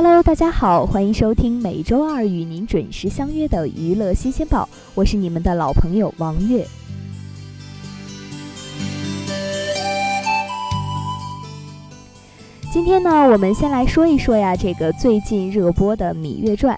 Hello，大家好，欢迎收听每周二与您准时相约的娱乐新鲜报，我是你们的老朋友王悦。今天呢，我们先来说一说呀，这个最近热播的《芈月传》。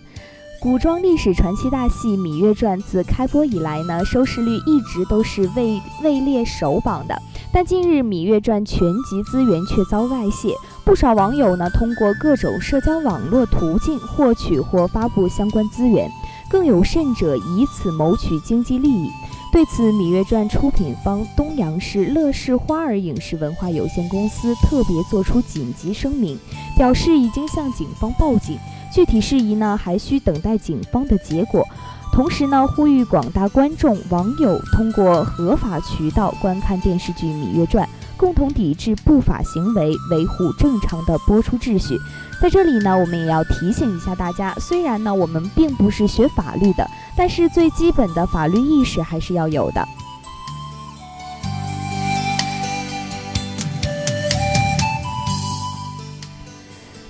古装历史传奇大戏《芈月传》自开播以来呢，收视率一直都是位位列首榜的。但近日《芈月传》全集资源却遭外泄，不少网友呢通过各种社交网络途径获取或发布相关资源，更有甚者以此谋取经济利益。对此，《芈月传》出品方东阳市乐视花儿影视文化有限公司特别作出紧急声明，表示已经向警方报警。具体事宜呢，还需等待警方的结果。同时呢，呼吁广大观众、网友通过合法渠道观看电视剧《芈月传》，共同抵制不法行为，维护正常的播出秩序。在这里呢，我们也要提醒一下大家，虽然呢我们并不是学法律的，但是最基本的法律意识还是要有的。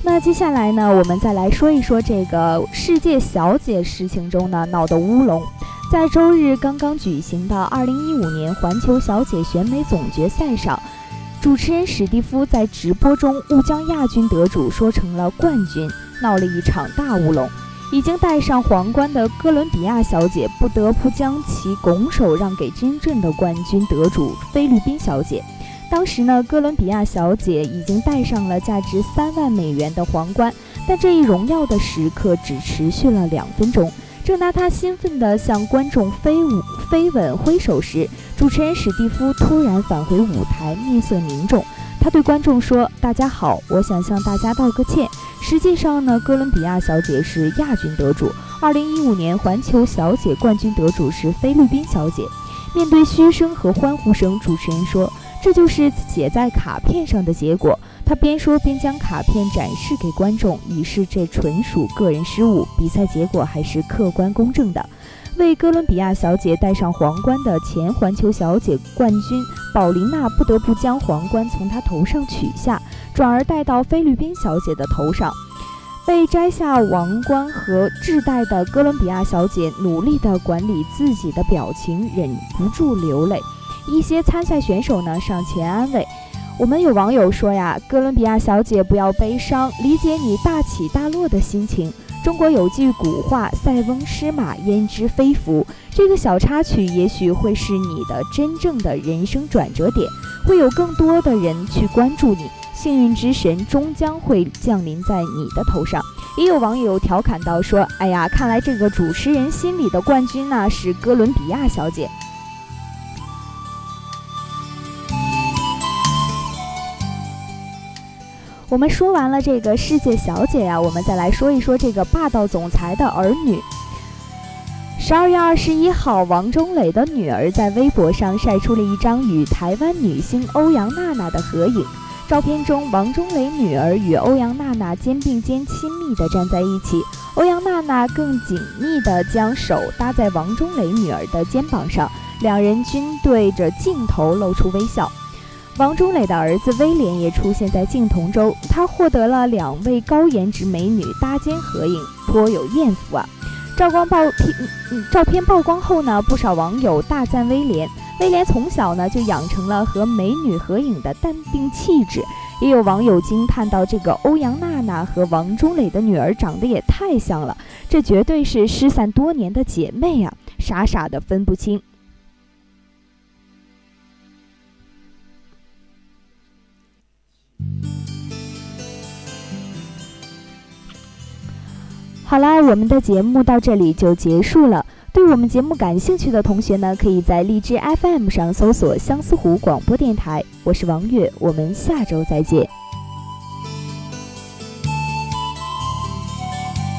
那接下来呢，我们再来说一说这个世界小姐事情中呢闹的乌龙。在周日刚刚举行的2015年环球小姐选美总决赛上，主持人史蒂夫在直播中误将亚军得主说成了冠军，闹了一场大乌龙。已经戴上皇冠的哥伦比亚小姐不得不将其拱手让给真正的冠军得主菲律宾小姐。当时呢，哥伦比亚小姐已经戴上了价值三万美元的皇冠，但这一荣耀的时刻只持续了两分钟。正当她兴奋地向观众飞舞、飞吻、挥手时，主持人史蒂夫突然返回舞台，面色凝重。他对观众说：“大家好，我想向大家道个歉。实际上呢，哥伦比亚小姐是亚军得主，二零一五年环球小姐冠军得主是菲律宾小姐。”面对嘘声和欢呼声，主持人说。这就是写在卡片上的结果。他边说边将卡片展示给观众，以示这纯属个人失误，比赛结果还是客观公正的。为哥伦比亚小姐戴上皇冠的前环球小姐冠军宝琳娜不得不将皇冠从她头上取下，转而戴到菲律宾小姐的头上。被摘下王冠和制带的哥伦比亚小姐努力地管理自己的表情，忍不住流泪。一些参赛选手呢上前安慰我们。有网友说呀：“哥伦比亚小姐不要悲伤，理解你大起大落的心情。”中国有句古话：“塞翁失马，焉知非福。”这个小插曲也许会是你的真正的人生转折点，会有更多的人去关注你，幸运之神终将会降临在你的头上。也有网友调侃道：“说哎呀，看来这个主持人心里的冠军呢是哥伦比亚小姐。”我们说完了这个世界小姐呀，我们再来说一说这个霸道总裁的儿女。十二月二十一号，王中磊的女儿在微博上晒出了一张与台湾女星欧阳娜娜的合影。照片中，王中磊女儿与欧阳娜娜肩并肩亲密地站在一起，欧阳娜娜更紧密地将手搭在王中磊女儿的肩膀上，两人均对着镜头露出微笑。王中磊的儿子威廉也出现在镜头中，他获得了两位高颜值美女搭肩合影，颇有艳福啊！照光曝片，照片曝光后呢，不少网友大赞威廉。威廉从小呢就养成了和美女合影的淡定气质，也有网友惊叹到：这个欧阳娜娜和王中磊的女儿长得也太像了，这绝对是失散多年的姐妹啊，傻傻的分不清。好啦，我们的节目到这里就结束了。对我们节目感兴趣的同学呢，可以在荔枝 FM 上搜索相思湖广播电台。我是王月，我们下周再见。